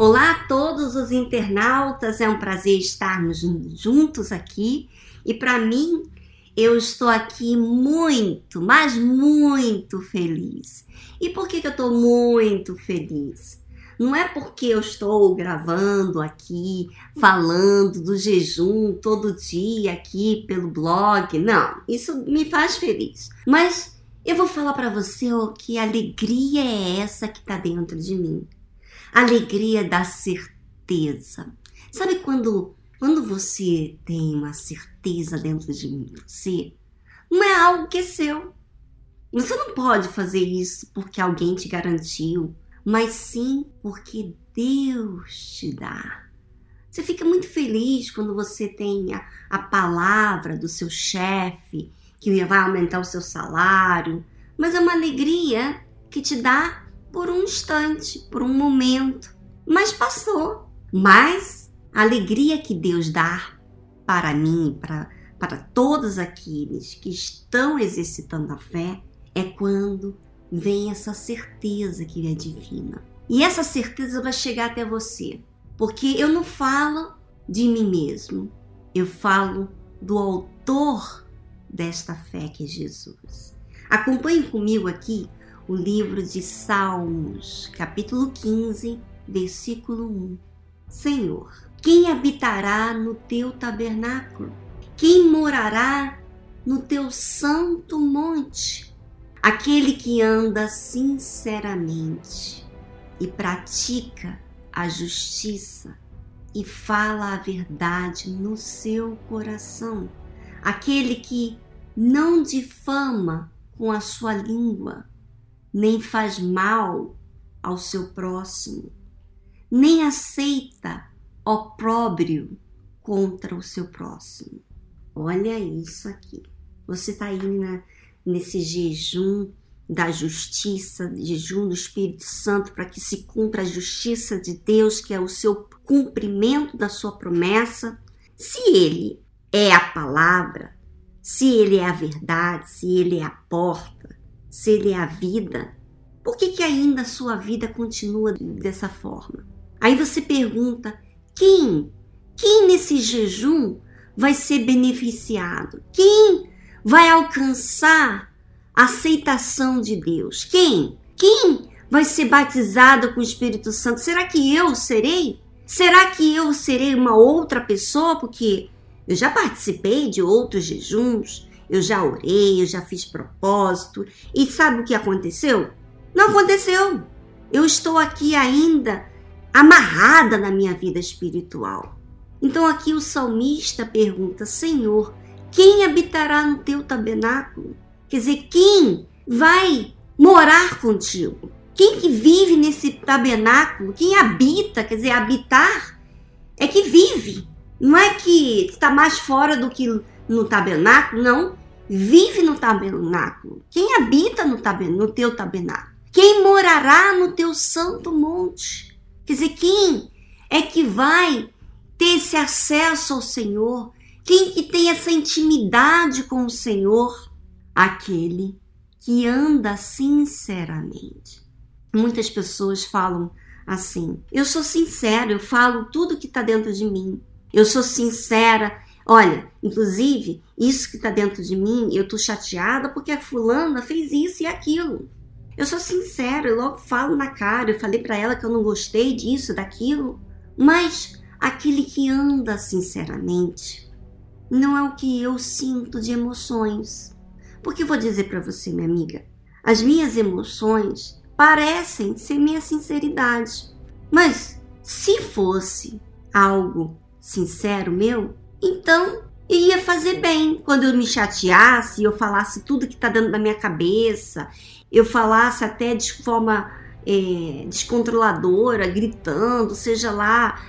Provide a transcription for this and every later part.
Olá a todos os internautas, é um prazer estarmos juntos aqui e para mim eu estou aqui muito, mas muito feliz. E por que, que eu estou muito feliz? Não é porque eu estou gravando aqui, falando do jejum todo dia aqui pelo blog. Não, isso me faz feliz. Mas eu vou falar para você que alegria é essa que está dentro de mim alegria da certeza. Sabe quando, quando você tem uma certeza dentro de você, não é algo que é seu. Você não pode fazer isso porque alguém te garantiu, mas sim porque Deus te dá. Você fica muito feliz quando você tem a, a palavra do seu chefe que vai aumentar o seu salário, mas é uma alegria que te dá por um instante, por um momento, mas passou. Mas a alegria que Deus dá para mim, para, para todos aqueles que estão exercitando a fé, é quando vem essa certeza que é divina. E essa certeza vai chegar até você, porque eu não falo de mim mesmo, eu falo do autor desta fé que é Jesus. Acompanhe comigo aqui o livro de Salmos, capítulo 15, versículo 1. Senhor, quem habitará no teu tabernáculo? Quem morará no teu santo monte? Aquele que anda sinceramente e pratica a justiça e fala a verdade no seu coração. Aquele que não difama com a sua língua, nem faz mal ao seu próximo, nem aceita opróbrio contra o seu próximo. Olha isso aqui. Você está aí na, nesse jejum da justiça, jejum do Espírito Santo, para que se cumpra a justiça de Deus, que é o seu cumprimento da sua promessa. Se ele é a palavra, se ele é a verdade, se ele é a porta, se ele é a vida, por que, que ainda a sua vida continua dessa forma? Aí você pergunta: quem? Quem nesse jejum vai ser beneficiado? Quem vai alcançar a aceitação de Deus? Quem? Quem vai ser batizado com o Espírito Santo? Será que eu serei? Será que eu serei uma outra pessoa? Porque eu já participei de outros jejuns, eu já orei, eu já fiz propósito. E sabe o que aconteceu? Não aconteceu. Eu estou aqui ainda amarrada na minha vida espiritual. Então aqui o salmista pergunta: Senhor, quem habitará no teu tabernáculo? Quer dizer, quem vai morar contigo? Quem que vive nesse tabernáculo? Quem habita? Quer dizer, habitar é que vive. Não é que está mais fora do que no tabernáculo, não. Vive no tabernáculo. Quem habita no, tabernáculo, no teu tabernáculo? Quem morará no teu santo monte? Quer dizer, quem é que vai ter esse acesso ao Senhor? Quem que tem essa intimidade com o Senhor? Aquele que anda sinceramente. Muitas pessoas falam assim: eu sou sincero, eu falo tudo que está dentro de mim. Eu sou sincera, Olha, inclusive, isso que está dentro de mim, eu tô chateada porque a fulana fez isso e aquilo. Eu sou sincera, eu logo falo na cara, eu falei para ela que eu não gostei disso, daquilo. Mas aquele que anda sinceramente não é o que eu sinto de emoções. Porque vou dizer para você, minha amiga, as minhas emoções parecem ser minha sinceridade. Mas se fosse algo sincero meu, então, ia fazer bem quando eu me chateasse, eu falasse tudo que está dentro da minha cabeça, eu falasse até de forma é, descontroladora, gritando, seja lá,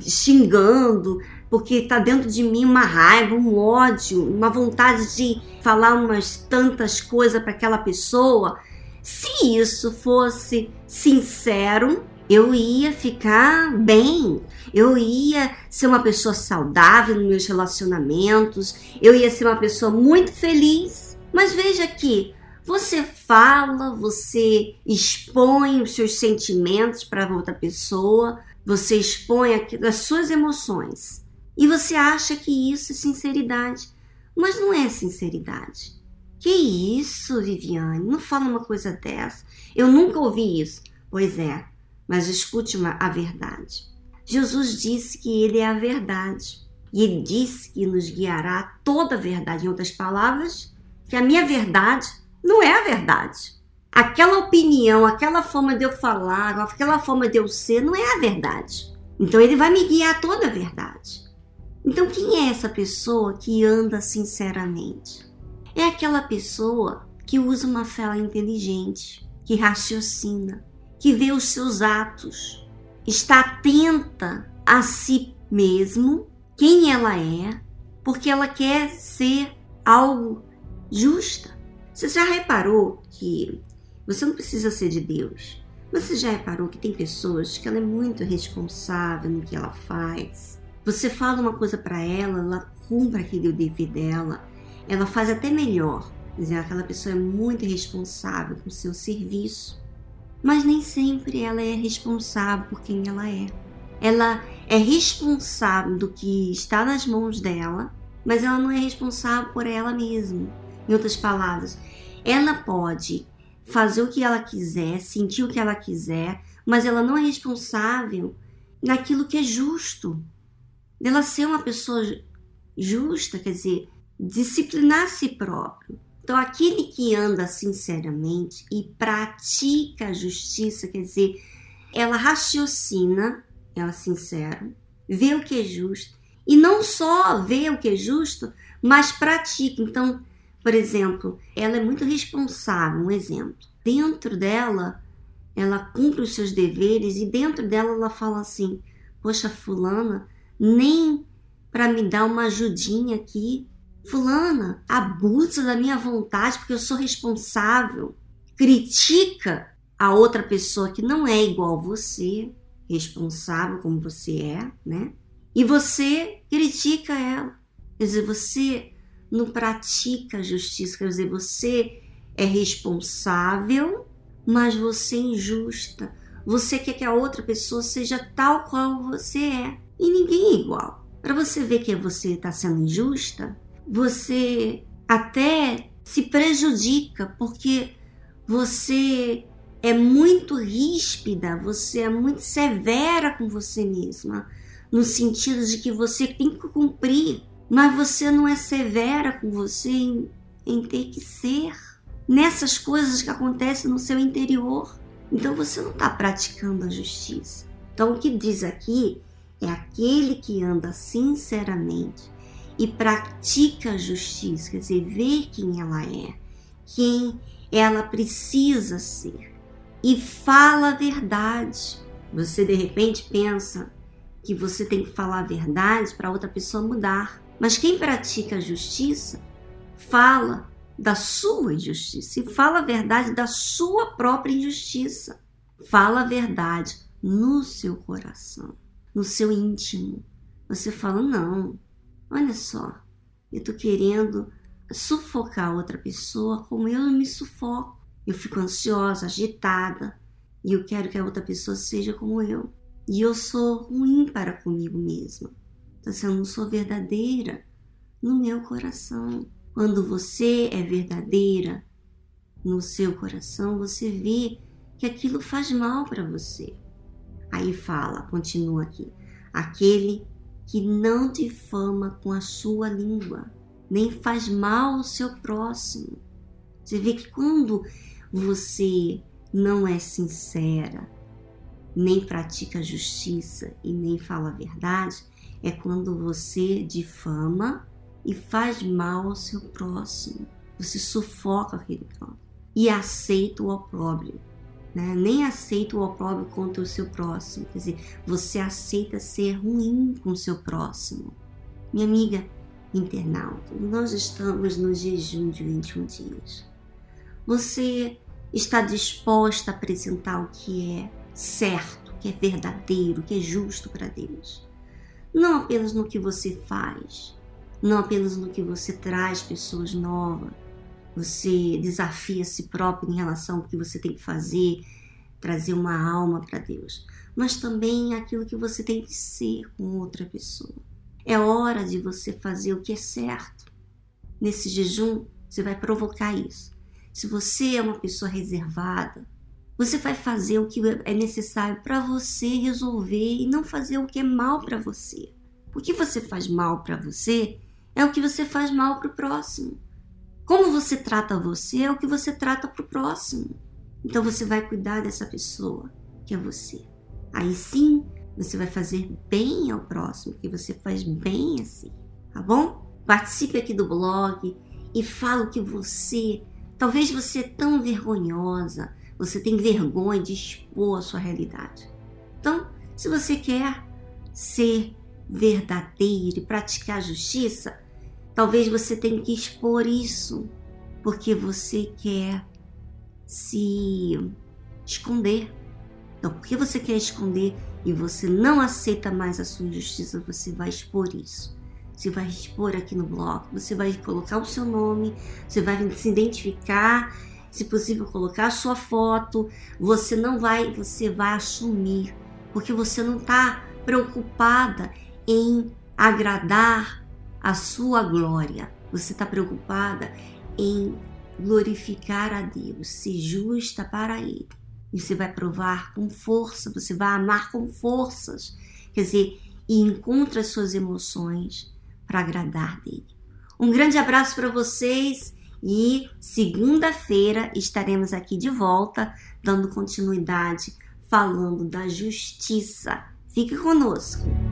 xingando, porque está dentro de mim uma raiva, um ódio, uma vontade de falar umas tantas coisas para aquela pessoa. Se isso fosse sincero, eu ia ficar bem, eu ia ser uma pessoa saudável nos meus relacionamentos, eu ia ser uma pessoa muito feliz. Mas veja que Você fala, você expõe os seus sentimentos para outra pessoa, você expõe as suas emoções. E você acha que isso é sinceridade. Mas não é sinceridade. Que isso, Viviane? Não fala uma coisa dessa. Eu nunca ouvi isso. Pois é, mas escute uma, a verdade. Jesus disse que Ele é a verdade. E Ele disse que nos guiará toda a verdade. Em outras palavras, que a minha verdade não é a verdade. Aquela opinião, aquela forma de eu falar, aquela forma de eu ser, não é a verdade. Então Ele vai me guiar toda a verdade. Então, quem é essa pessoa que anda sinceramente? É aquela pessoa que usa uma fé inteligente, que raciocina, que vê os seus atos, está atenta a si mesmo, quem ela é, porque ela quer ser algo justa. Você já reparou que você não precisa ser de Deus? Você já reparou que tem pessoas que ela é muito responsável no que ela faz? Você fala uma coisa para ela, ela cumpre aquele dever dela, ela faz até melhor. Quer dizer, aquela pessoa é muito responsável com o seu serviço, mas nem sempre ela é responsável por quem ela é. Ela é responsável do que está nas mãos dela, mas ela não é responsável por ela mesma. Em outras palavras, ela pode fazer o que ela quiser, sentir o que ela quiser, mas ela não é responsável naquilo que é justo, dela ser uma pessoa justa, quer dizer, disciplinar si próprio. Então, aquele que anda sinceramente e pratica a justiça, quer dizer, ela raciocina, ela é sincera, vê o que é justo, e não só vê o que é justo, mas pratica. Então, por exemplo, ela é muito responsável, um exemplo. Dentro dela, ela cumpre os seus deveres e dentro dela ela fala assim: Poxa, Fulana, nem para me dar uma ajudinha aqui. Fulana abusa da minha vontade porque eu sou responsável. Critica a outra pessoa que não é igual a você, responsável como você é, né? E você critica ela. Quer dizer, você não pratica a justiça, quer dizer, você é responsável, mas você é injusta. Você quer que a outra pessoa seja tal qual você é e ninguém é igual. Para você ver que você está sendo injusta, você até se prejudica porque você é muito ríspida, você é muito severa com você mesma, no sentido de que você tem que cumprir, mas você não é severa com você em, em ter que ser nessas coisas que acontecem no seu interior. Então você não está praticando a justiça. Então o que diz aqui é aquele que anda sinceramente e pratica a justiça, quer dizer, vê quem ela é, quem ela precisa ser e fala a verdade. Você de repente pensa que você tem que falar a verdade para outra pessoa mudar, mas quem pratica a justiça fala da sua injustiça e fala a verdade da sua própria injustiça. Fala a verdade no seu coração no seu íntimo. Você fala: não, olha só, eu tô querendo sufocar outra pessoa como eu me sufoco. Eu fico ansiosa, agitada e eu quero que a outra pessoa seja como eu. E eu sou ruim para comigo mesma. Então, assim, eu não sou verdadeira no meu coração. Quando você é verdadeira no seu coração, você vê que aquilo faz mal para você. Aí fala, continua aqui, aquele que não difama com a sua língua, nem faz mal ao seu próximo. Você vê que quando você não é sincera, nem pratica justiça e nem fala a verdade, é quando você difama e faz mal ao seu próximo. Você sufoca aquele próximo e aceita o opróbrio né? nem aceita o opróbrio contra o seu próximo. Quer dizer, você aceita ser ruim com o seu próximo. Minha amiga internauta, nós estamos no jejum de 21 dias. Você está disposta a apresentar o que é certo, que é verdadeiro, que é justo para Deus. Não apenas no que você faz, não apenas no que você traz pessoas novas, você desafia a si próprio em relação ao que você tem que fazer, trazer uma alma para Deus, mas também aquilo que você tem que ser com outra pessoa. É hora de você fazer o que é certo. Nesse jejum, você vai provocar isso. Se você é uma pessoa reservada, você vai fazer o que é necessário para você resolver e não fazer o que é mal para você. O que você faz mal para você é o que você faz mal para o próximo. Como você trata você é o que você trata para o próximo. Então você vai cuidar dessa pessoa que é você. Aí sim você vai fazer bem ao próximo, que você faz bem assim, tá bom? Participe aqui do blog e fala o que você. Talvez você é tão vergonhosa, você tem vergonha de expor a sua realidade. Então, se você quer ser verdadeiro e praticar justiça, talvez você tenha que expor isso, porque você quer se esconder. Então, porque você quer esconder e você não aceita mais a sua injustiça, você vai expor isso. Você vai expor aqui no blog, você vai colocar o seu nome, você vai se identificar, se possível colocar a sua foto. Você não vai, você vai assumir, porque você não está preocupada em agradar a sua glória. Você está preocupada em glorificar a Deus, ser justa para Ele. E você vai provar com força, você vai amar com forças. Quer dizer, e encontra as suas emoções para agradar dele. Um grande abraço para vocês e segunda-feira estaremos aqui de volta, dando continuidade, falando da justiça. Fique conosco!